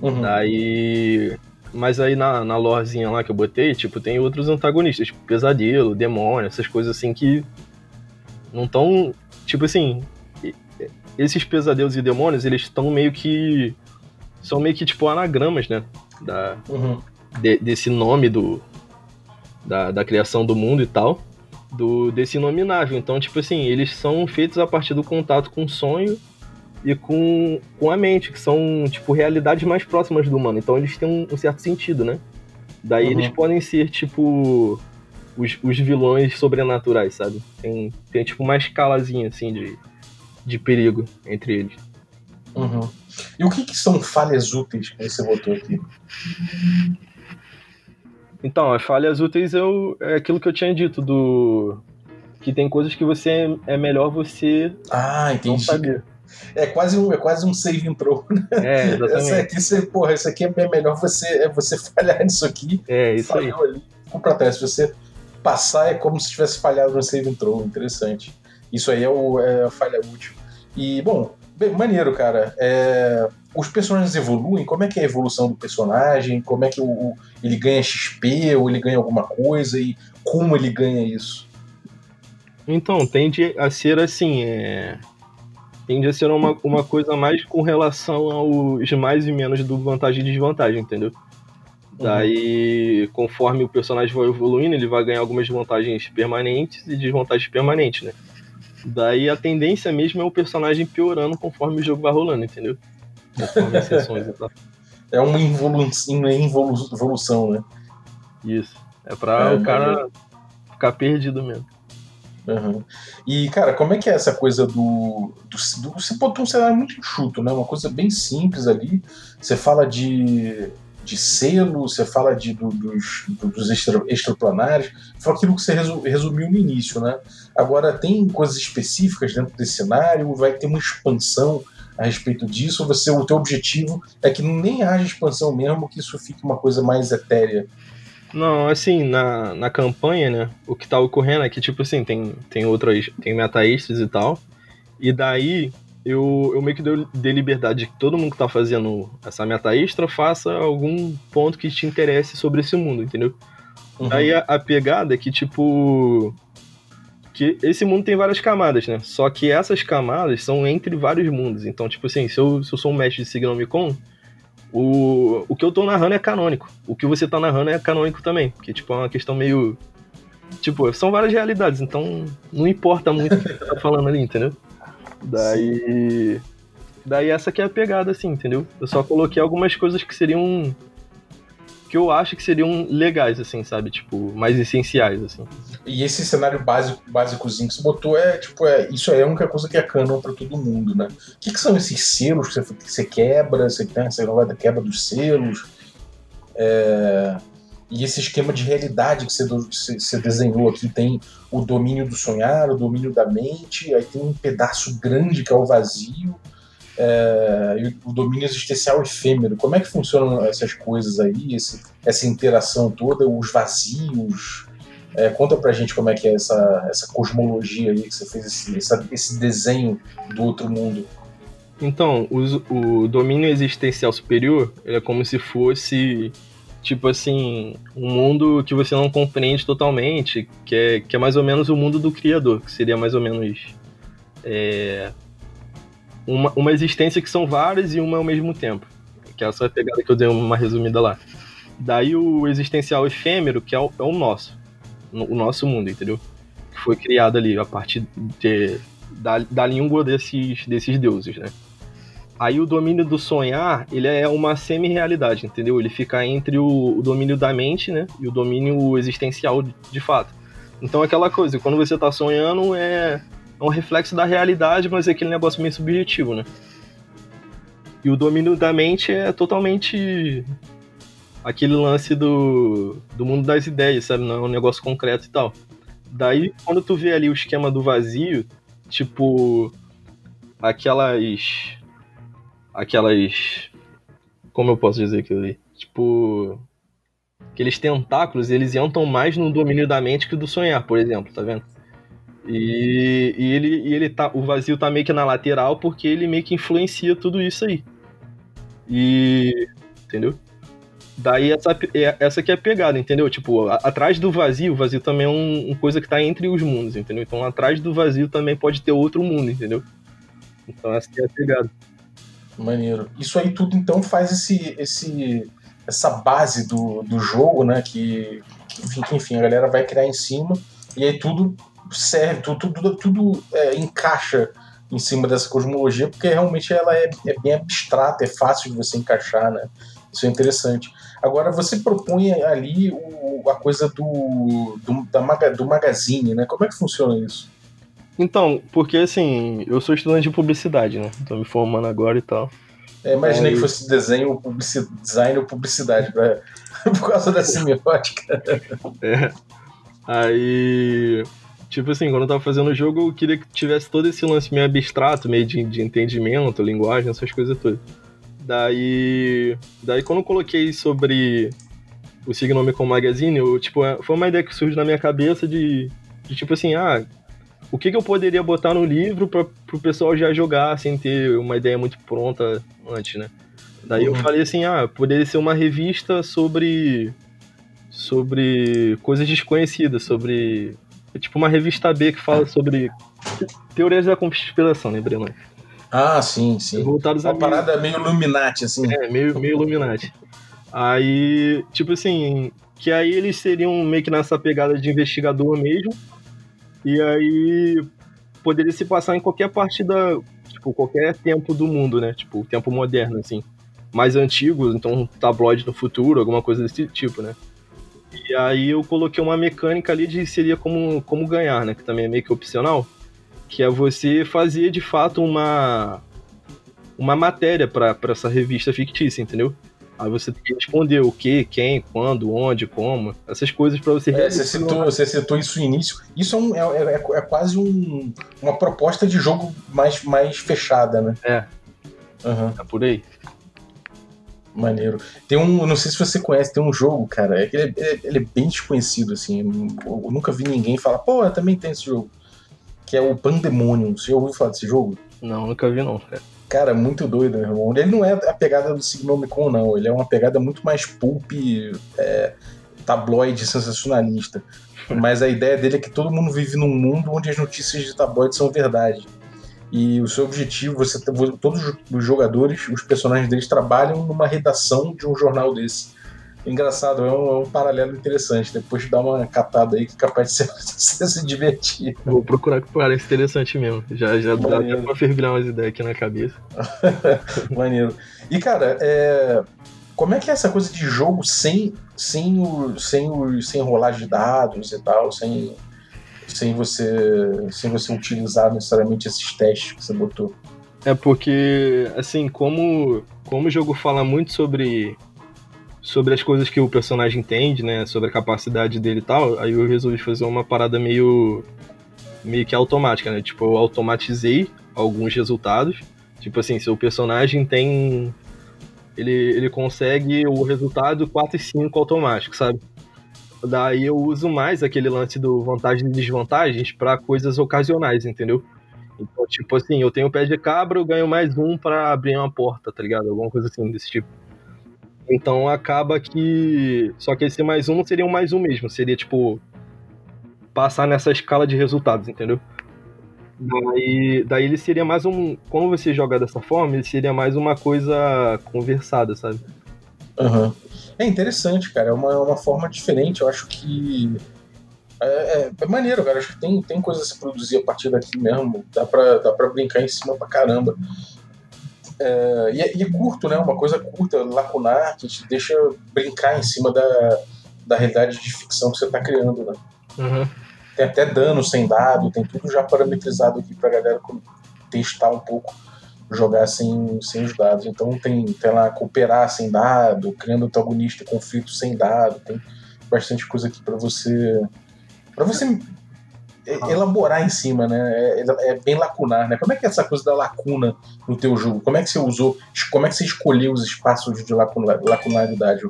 Uhum. Daí mas aí na, na lorezinha lá que eu botei, tipo, tem outros antagonistas, tipo pesadelo, demônio, essas coisas assim que não estão. Tipo assim, esses pesadelos e demônios, eles estão meio que. São meio que tipo anagramas, né? Da, uhum. de, desse nome do. Da, da criação do mundo e tal. Do, desse inominável. Então, tipo assim, eles são feitos a partir do contato com o sonho e com, com a mente, que são, tipo, realidades mais próximas do humano. Então eles têm um, um certo sentido, né? Daí uhum. eles podem ser, tipo, os, os vilões sobrenaturais, sabe? Tem, tem, tipo, uma escalazinha, assim, de, de perigo entre eles. Uhum. E o que, que são falhas úteis que você botou aqui? Então, as falhas úteis eu, é aquilo que eu tinha dito, do. Que tem coisas que você é melhor você ah, entendi. não saber. É quase um, é quase um save intro, né? É, exatamente. Essa aqui, você, porra, isso aqui é melhor você, é você falhar nisso aqui. É, isso aí. Ali, compra Se você passar, é como se tivesse falhado no save intro. Interessante. Isso aí é, o, é a falha útil. E, bom, bem, maneiro, cara. É, os personagens evoluem? Como é que é a evolução do personagem? Como é que o, o, ele ganha XP ou ele ganha alguma coisa? E como ele ganha isso? Então, tende a ser assim, é tende a ser uma, uma coisa mais com relação aos mais e menos do vantagem e desvantagem, entendeu? Uhum. Daí, conforme o personagem vai evoluindo, ele vai ganhar algumas vantagens permanentes e desvantagens permanentes, né? Daí a tendência mesmo é o personagem piorando conforme o jogo vai rolando, entendeu? Conforme as sessões e tal. É uma evolução, uma evolução, né? Isso. É pra é, o cara ficar perdido mesmo. Uhum. E, cara, como é que é essa coisa do, do, do. Você botou um cenário muito enxuto, né? Uma coisa bem simples ali. Você fala de, de selo, você fala de, do, dos, dos extra, extraplanários, foi aquilo que você resumiu no início, né? Agora, tem coisas específicas dentro desse cenário, vai ter uma expansão a respeito disso, você, o teu objetivo é que nem haja expansão mesmo, que isso fique uma coisa mais etérea? Não, assim, na, na campanha, né, o que tá ocorrendo é que, tipo assim, tem, tem outras, tem meta extras e tal, e daí eu, eu meio que dei liberdade de que todo mundo que tá fazendo essa meta extra faça algum ponto que te interesse sobre esse mundo, entendeu? Uhum. Aí a, a, pegada é que, tipo. Que esse mundo tem várias camadas, né? Só que essas camadas são entre vários mundos. Então, tipo assim, se eu, se eu sou um mestre de Signomicon, o, o que eu tô narrando é canônico. O que você tá narrando é canônico também. Porque, tipo, é uma questão meio. Tipo, são várias realidades, então não importa muito o que você tá falando ali, entendeu? Daí. Daí essa que é a pegada, assim, entendeu? Eu só coloquei algumas coisas que seriam. que eu acho que seriam legais, assim, sabe? Tipo, mais essenciais, assim. E esse cenário básico, básicozinho que você botou é, tipo, é, isso aí é a única coisa que é canon pra todo mundo, né? O que, que são esses selos que você, que você quebra? Você tem essa quebra dos selos? É e esse esquema de realidade que você, você, desenhou aqui tem o domínio do sonhar, o domínio da mente, aí tem um pedaço grande que é o vazio, é, e o domínio existencial efêmero. Como é que funcionam essas coisas aí, esse, essa interação toda, os vazios? É, conta pra gente como é que é essa, essa cosmologia aí que você fez, esse, essa, esse desenho do outro mundo. Então, o, o domínio existencial superior é como se fosse tipo assim, um mundo que você não compreende totalmente, que é, que é mais ou menos o mundo do criador, que seria mais ou menos é, uma, uma existência que são várias e uma ao mesmo tempo. Que é essa pegada que eu dei uma resumida lá. Daí o existencial efêmero, que é o, é o nosso, o nosso mundo, entendeu? Que foi criado ali a partir de, da, da língua desses, desses deuses, né? Aí o domínio do sonhar, ele é uma semi-realidade, entendeu? Ele fica entre o, o, domínio da mente, né? E o domínio existencial de, de fato. Então aquela coisa, quando você tá sonhando é, é um reflexo da realidade, mas é aquele negócio meio subjetivo, né? E o domínio da mente é totalmente aquele lance do, do mundo das ideias, sabe? Não é um negócio concreto e tal. Daí, quando tu vê ali o esquema do vazio, tipo, aquelas aquelas. Como eu posso dizer aquilo ali? Tipo. Aqueles tentáculos, eles entram mais no domínio da mente que do sonhar, por exemplo, tá vendo? E, e, ele, e ele tá. O vazio tá meio que na lateral porque ele meio que influencia tudo isso aí. E. Entendeu? Daí essa, é, essa que é a pegada, entendeu? Tipo, a, atrás do vazio, o vazio também é uma um coisa que tá entre os mundos, entendeu? Então atrás do vazio também pode ter outro mundo, entendeu? Então essa que é a pegada. Maneiro. Isso aí tudo então faz esse, esse essa base do, do jogo, né? Que, que enfim, a galera vai criar em cima e aí tudo serve, tudo, tudo, tudo é, encaixa em cima dessa cosmologia, porque realmente ela é, é, bem abstrata, é fácil de você encaixar, né? Isso é interessante. Agora, você propõe ali o, a coisa do, do, da do magazine, né? Como é que funciona isso? Então, porque assim, eu sou estudante de publicidade, né? Tô me formando agora e tal. É, imaginei Aí... que fosse desenho, publici... design ou publicidade, pra... por causa da semiótica. é. Aí, tipo assim, quando eu tava fazendo o jogo, eu queria que tivesse todo esse lance meio abstrato, meio de, de entendimento, linguagem, essas coisas todas. Daí, daí quando eu coloquei sobre o Signomicon Magazine, eu, tipo, é, foi uma ideia que surgiu na minha cabeça de, de tipo assim, ah, o que, que eu poderia botar no livro para o pessoal já jogar sem ter uma ideia muito pronta antes, né? Daí uhum. eu falei assim, ah, poderia ser uma revista sobre sobre coisas desconhecidas, sobre é tipo uma revista B que fala sobre teorias da conspiração, lembrei mais. Ah, sim, sim. Voltados uma a parada meio, meio Illuminati, assim. É, meio, meio Illuminati. Aí, tipo assim, que aí eles seriam meio que nessa pegada de investigador mesmo, e aí poderia se passar em qualquer parte da. Tipo, qualquer tempo do mundo, né? Tipo, tempo moderno, assim. Mais antigo, então um tabloide no futuro, alguma coisa desse tipo, né? E aí eu coloquei uma mecânica ali de seria como, como ganhar, né? Que também é meio que opcional. Que é você fazer de fato uma uma matéria para essa revista fictícia, entendeu? Aí você tem que responder o que, quem, quando, onde, como, essas coisas para você. É, você, citou, você citou isso no início. Isso é, um, é, é, é, quase um, uma proposta de jogo mais, mais fechada, né? É. Uhum. É por aí. Maneiro. Tem um, não sei se você conhece, tem um jogo, cara, é ele, é, ele é bem desconhecido, assim. Eu nunca vi ninguém falar, pô, eu também tem esse jogo. Que é o Pandemonium. Você já ouviu falar desse jogo? Não, nunca vi não, cara. Cara, muito doido, meu irmão. Ele não é a pegada do Signomicon, não. Ele é uma pegada muito mais pulp, é, tabloide, sensacionalista. Mas a ideia dele é que todo mundo vive num mundo onde as notícias de tabloide são verdade. E o seu objetivo, você todos os jogadores, os personagens deles trabalham numa redação de um jornal desse. Engraçado, é um, é um paralelo interessante. Depois dá uma catada aí que é capaz de você, se divertir. Vou procurar que parece interessante mesmo. Já, já dá até pra fervilhar umas ideias aqui na cabeça. Maneiro. E cara, é... como é que é essa coisa de jogo sem, sem, o, sem, o, sem rolagem de dados e tal, sem, sem, você, sem você utilizar necessariamente esses testes que você botou? É porque, assim, como, como o jogo fala muito sobre sobre as coisas que o personagem entende, né? Sobre a capacidade dele e tal. Aí eu resolvi fazer uma parada meio. meio que automática, né? Tipo, eu automatizei alguns resultados. Tipo assim, se o personagem tem. Ele, ele consegue o resultado 4 e 5 automático, sabe? Daí eu uso mais aquele lance do vantagens e desvantagens para coisas ocasionais, entendeu? Então, tipo assim, eu tenho o pé de cabra, eu ganho mais um para abrir uma porta, tá ligado? Alguma coisa assim desse tipo. Então acaba que. Só que esse mais um não seria um mais um mesmo, seria tipo. Passar nessa escala de resultados, entendeu? Daí, daí ele seria mais um. Quando você joga dessa forma, ele seria mais uma coisa conversada, sabe? Uhum. É interessante, cara. É uma, é uma forma diferente. Eu acho que. É, é, é, maneiro, cara. Acho que tem, tem coisa a se produzir a partir daqui mesmo. Dá pra, dá pra brincar em cima pra caramba. É, e, é, e, é, curto, né? Uma coisa curta, lacunar, que te deixa brincar em cima da, da realidade de ficção que você está criando, né? Uhum. Tem até dano sem dado, tem tudo já parametrizado aqui pra galera testar um pouco, jogar sem, sem os dados. Então tem, tem lá cooperar sem dado, criando antagonista e conflito sem dado, tem bastante coisa aqui para você para você elaborar em cima, né? É, é, é, bem lacunar, né? Como é que é essa coisa da lacuna no teu jogo? Como é que você usou, como é que você escolheu os espaços de lacunaridade?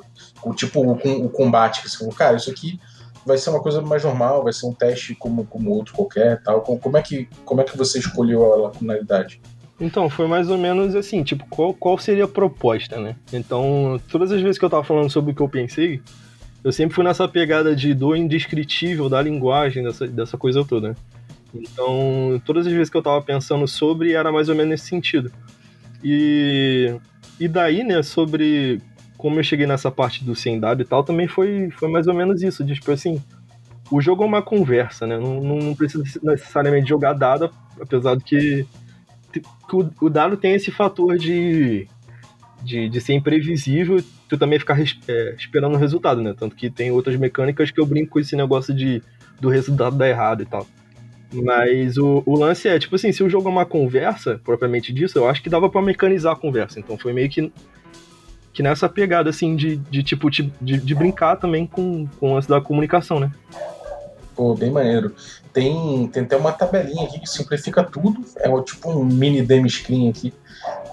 O tipo, o, o combate, que você falou, cara, isso aqui vai ser uma coisa mais normal, vai ser um teste como, como outro qualquer, tal. Como é que, como é que você escolheu a lacunaridade? Então, foi mais ou menos assim, tipo, qual, qual seria a proposta, né? Então, todas as vezes que eu tava falando sobre o que eu pensei, eu sempre fui nessa pegada de do indescritível da linguagem, dessa, dessa coisa toda. Né? Então, todas as vezes que eu tava pensando sobre, era mais ou menos nesse sentido. E, e daí, né, sobre como eu cheguei nessa parte do sem dado e tal, também foi, foi mais ou menos isso, de tipo assim, o jogo é uma conversa, né? Não, não, não precisa necessariamente jogar dado, apesar de que, que o, o, dado tem esse fator de, de, de ser imprevisível tu também ficar é, esperando o resultado, né? Tanto que tem outras mecânicas que eu brinco com esse negócio de do resultado dar errado e tal. Mas o, o lance é, tipo assim, se o jogo é uma conversa, propriamente disso, eu acho que dava para mecanizar a conversa. Então foi meio que, que nessa pegada, assim, de, de tipo, de, de brincar também com, com o lance da comunicação, né? Pô, bem maneiro. Tem, tem até uma tabelinha aqui que simplifica tudo. É tipo um mini demo screen aqui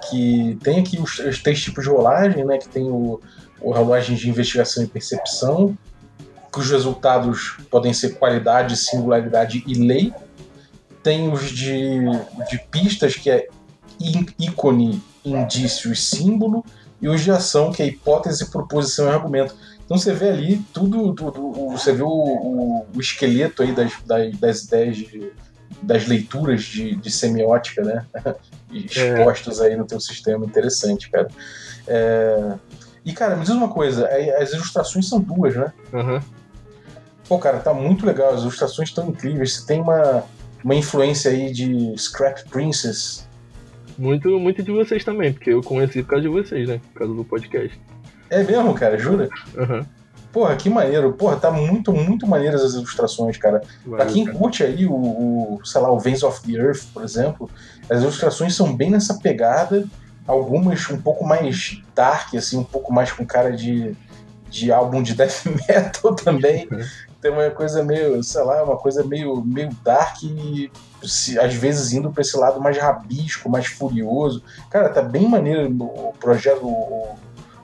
que tem aqui os, os três tipos de rolagem, né? Que tem o, o rolagem de investigação e percepção, cujos resultados podem ser qualidade, singularidade e lei. Tem os de, de pistas, que é ícone, indício e símbolo, e os de ação, que é hipótese, proposição e argumento. Então você vê ali tudo, tudo você vê o, o, o esqueleto aí das, das, das ideias de, das leituras de, de semiótica, né? Expostos é. aí no teu sistema. Interessante, cara. É... E, cara, me diz uma coisa, é, as ilustrações são duas, né? Uhum. Pô, cara, tá muito legal, as ilustrações estão incríveis. Você tem uma, uma influência aí de Scrap Princess. Muito, muito de vocês também, porque eu conheci por causa de vocês, né? Por causa do podcast. É mesmo, cara, jura? Uhum. Porra, que maneiro. Porra, tá muito, muito maneiras as ilustrações, cara. Valeu, pra quem cara. curte aí o, o, sei lá, o Veins of the Earth, por exemplo, as ilustrações são bem nessa pegada, algumas um pouco mais dark, assim, um pouco mais com cara de, de álbum de death metal também. Tem uma coisa meio, sei lá, uma coisa meio, meio dark e se, às vezes indo pra esse lado mais rabisco, mais furioso. Cara, tá bem maneiro o projeto, o,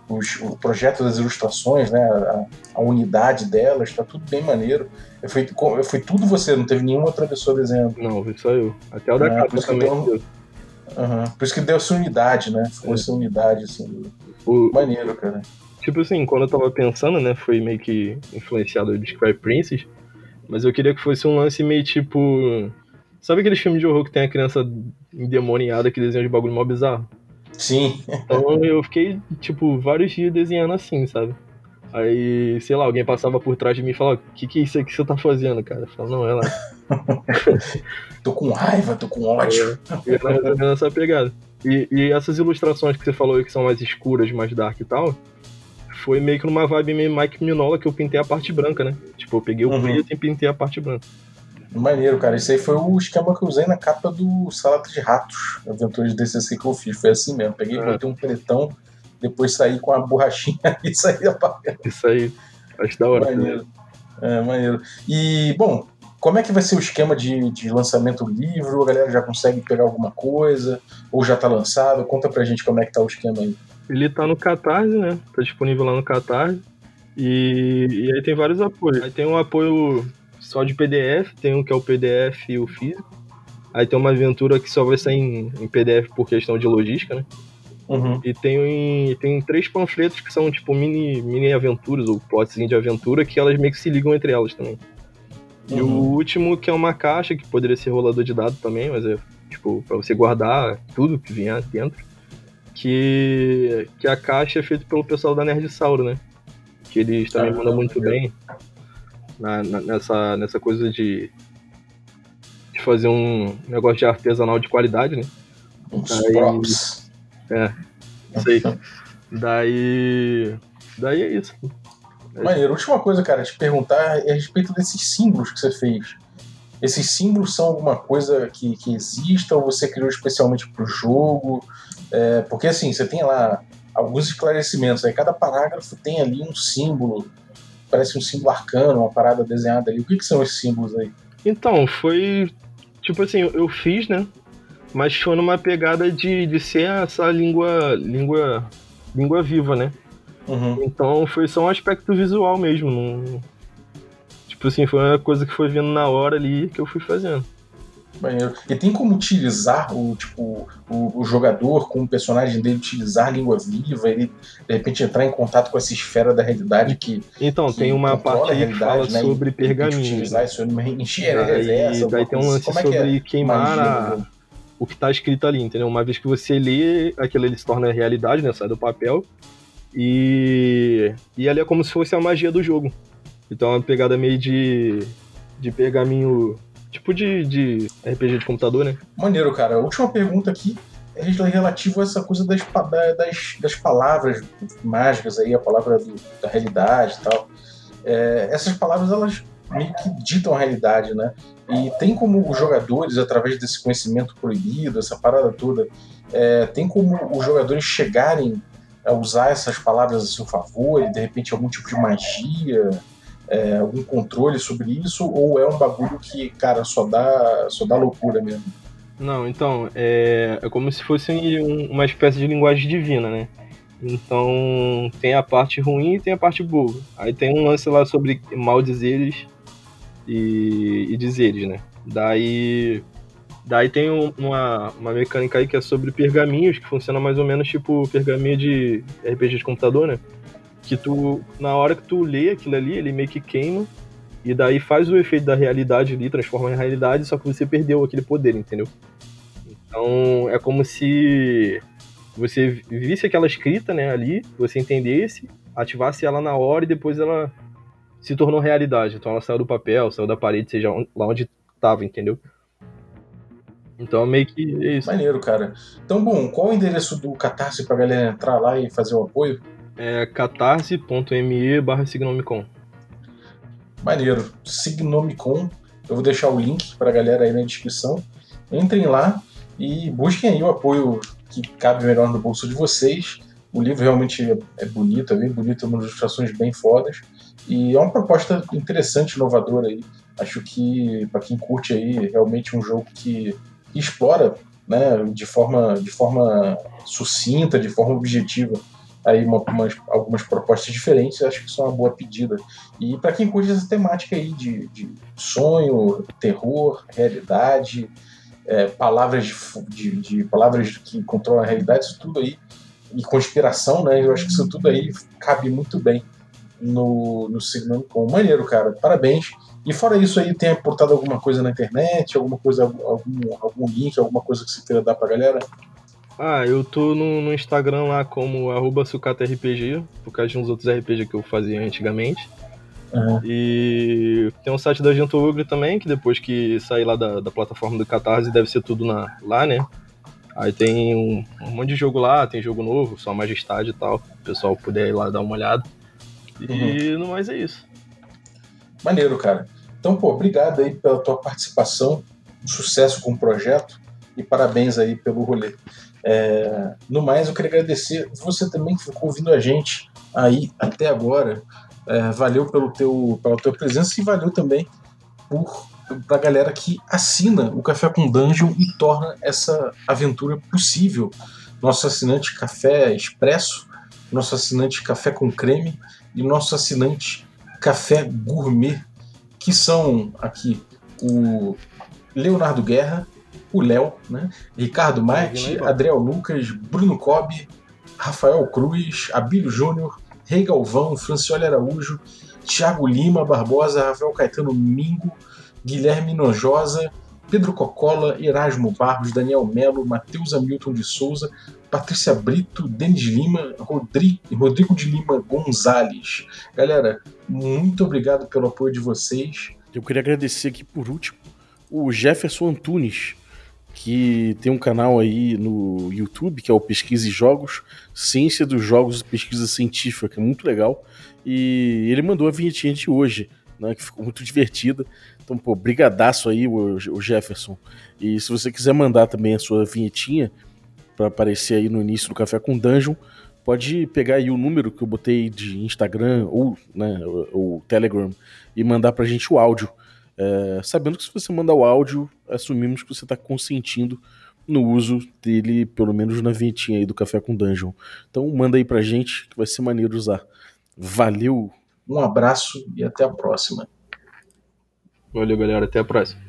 os, o projeto das ilustrações, né, a, a unidade delas, está tudo bem maneiro. Foi, foi tudo você, não teve nenhuma outra pessoa desenhando. Não, foi só eu. Até o da é, capa também. Então, Uhum. Por isso que deu essa unidade, né? Ficou é. essa unidade, assim. O... Maneiro, cara. Tipo assim, quando eu tava pensando, né? Foi meio que influenciado de Square Princess. Mas eu queria que fosse um lance meio tipo. Sabe aqueles filmes de horror que tem a criança endemoniada que desenha de bagulho mó bizarro? Sim. Então eu fiquei, tipo, vários dias desenhando assim, sabe? Aí, sei lá, alguém passava por trás de mim e falava: O que, que é isso aqui que você tá fazendo, cara? Eu falo: Não, é lá. tô com raiva, tô com ódio. É, eu essa pegada. E, e, essas ilustrações que você falou aí que são mais escuras, mais dark e tal, foi meio que numa vibe meio Mike Minola que eu pintei a parte branca, né? Tipo, eu peguei o uhum. preto e pintei a parte branca. Maneiro, cara. Isso aí foi o esquema que eu usei na capa do Salada de Ratos, aventuras de DCC que eu fiz. Foi assim mesmo. Peguei, é. botei um pretão, depois saí com a borrachinha e saí apagando. Isso aí. Acho da hora. Maneiro. É, maneiro. E, bom, como é que vai ser o esquema de, de lançamento do livro? A galera já consegue pegar alguma coisa? Ou já tá lançado? Conta pra gente como é que tá o esquema aí. Ele tá no Catarse, né? Tá disponível lá no Catarse. E, e aí tem vários apoios. Aí tem um apoio só de PDF, tem um que é o PDF e o físico. Aí tem uma aventura que só vai sair em, em PDF por questão de logística, né? Uhum. E tem, tem três panfletos que são tipo mini, mini aventuras ou plots de aventura que elas meio que se ligam entre elas também. Uhum. E o uhum. último que é uma caixa, que poderia ser rolador de dado também, mas é tipo para você guardar tudo que vinha dentro. Que, que a caixa é feita pelo pessoal da Nerd Sauro, né? Que eles também ah, mandam muito bem na, na, nessa, nessa coisa de, de fazer um negócio de artesanal de qualidade, né? Uns daí, props. É, aí. daí. Daí é isso. É Maneiro. Última coisa, cara, te perguntar é a respeito desses símbolos que você fez. Esses símbolos são alguma coisa que, que exista ou você criou especialmente para o jogo? É, porque assim, você tem lá alguns esclarecimentos, aí cada parágrafo tem ali um símbolo parece um símbolo arcano, uma parada desenhada ali. O que, que são esses símbolos aí? Então, foi. Tipo assim, eu fiz, né? Mas foi numa pegada de, de ser essa língua. língua. língua viva, né? Uhum. Então foi só um aspecto visual mesmo. Não... Tipo assim, foi uma coisa que foi vindo na hora ali que eu fui fazendo. Maneiro. E tem como utilizar o tipo o, o, jogador com o personagem dele utilizar a língua viva, ele de repente entrar em contato com essa esfera da realidade que então que tem uma parte que fala né, sobre pergaminho. Utilizar isso encher daí, reversa, daí tem um lance é sobre é queimar a, o que está escrito ali, entendeu? Uma vez que você lê, aquilo ele se torna realidade, né? Sai do papel. E, e ali é como se fosse a magia do jogo. Então é uma pegada meio de, de pergaminho Tipo de, de RPG de computador, né? Maneiro, cara. A última pergunta aqui é relativo a essa coisa das, das, das palavras mágicas aí, a palavra do, da realidade e tal. É, essas palavras, elas meio que ditam a realidade, né? E tem como os jogadores, através desse conhecimento proibido, essa parada toda, é, tem como os jogadores chegarem a usar essas palavras a seu favor, e de repente algum tipo de magia, é, algum controle sobre isso ou é um bagulho que, cara, só dá, só dá loucura mesmo? Não, então, é, é como se fosse um, uma espécie de linguagem divina, né? Então, tem a parte ruim e tem a parte boa. Aí tem um lance lá sobre mal dizeres e, e dizeres, né? Daí, daí tem um, uma, uma mecânica aí que é sobre pergaminhos, que funciona mais ou menos tipo pergaminho de RPG de computador, né? Que tu, na hora que tu lê aquilo ali, ele meio que queima, e daí faz o efeito da realidade ali, transforma em realidade, só que você perdeu aquele poder, entendeu? Então é como se você visse aquela escrita, né, ali, você entendesse, ativasse ela na hora e depois ela se tornou realidade. Então ela saiu do papel, saiu da parede, seja lá onde tava, entendeu? Então meio que é isso. Maneiro, cara. Então, bom, qual o endereço do Catarse pra galera entrar lá e fazer o apoio? É catarse.me barra Signomicon. Maneiro. Signomicon. Eu vou deixar o link para a galera aí na descrição. Entrem lá e busquem aí o apoio que cabe melhor no bolso de vocês. O livro realmente é bonito, é bem bonito, umas ilustrações bem fodas. E é uma proposta interessante, inovadora aí. Acho que para quem curte aí, realmente um jogo que explora né, de, forma, de forma sucinta, de forma objetiva, aí uma, umas, algumas propostas diferentes, acho que isso é uma boa pedida. E para quem curte essa temática aí de, de sonho, terror, realidade, é, palavras de, de, de, palavras que controlam a realidade, isso tudo aí, e conspiração, né? Eu acho que isso tudo aí cabe muito bem no, no Signando com maneiro, cara. Parabéns. E fora isso aí, tem aportado alguma coisa na internet, alguma coisa, algum, algum link, alguma coisa que você queira dar pra galera? Ah, eu tô no, no Instagram lá como arroba sucatarpg, por causa de uns outros RPG que eu fazia antigamente. Uhum. E tem um site da Gento Ogre também, que depois que sair lá da, da plataforma do Catarse deve ser tudo na, lá, né? Aí tem um, um monte de jogo lá, tem jogo novo, só Majestade e tal. O pessoal puder ir lá dar uma olhada. E uhum. no mais é isso. Maneiro, cara. Então, pô, obrigado aí pela tua participação, sucesso com o projeto e parabéns aí pelo rolê. É, no mais, eu queria agradecer você também que ficou ouvindo a gente aí até agora. É, valeu pelo teu, pela tua presença e valeu também por pra galera que assina o Café com Dungeon e torna essa aventura possível. Nosso assinante Café Expresso, nosso assinante Café com Creme e nosso assinante Café Gourmet, que são aqui o Leonardo Guerra, o Léo, né? Ricardo Mate, Adriel Lucas, Bruno Cobb, Rafael Cruz, Abílio Júnior, Rei Galvão, Francioli Araújo, Thiago Lima Barbosa, Rafael Caetano Mingo, Guilherme Nojosa, Pedro Cocola, Erasmo Barros, Daniel Melo, Matheus Hamilton de Souza, Patrícia Brito, Denis Lima, Rodrigo, Rodrigo de Lima Gonzalez. Galera, muito obrigado pelo apoio de vocês. Eu queria agradecer aqui por último o Jefferson Antunes, que tem um canal aí no YouTube, que é o Pesquisa e Jogos, Ciência dos Jogos e Pesquisa Científica, que é muito legal. E ele mandou a vinhetinha de hoje, né, que ficou muito divertida. Então, pô, brigadaço aí, o, Jefferson. E se você quiser mandar também a sua vinhetinha para aparecer aí no início do Café com Dungeon, pode pegar aí o número que eu botei de Instagram ou, né, o Telegram e mandar pra gente o áudio. É, sabendo que se você mandar o áudio, assumimos que você está consentindo no uso dele, pelo menos na vinhetinha aí do Café com Dungeon. Então manda aí pra gente que vai ser maneiro usar. Valeu! Um abraço e até a próxima. Valeu, galera. Até a próxima.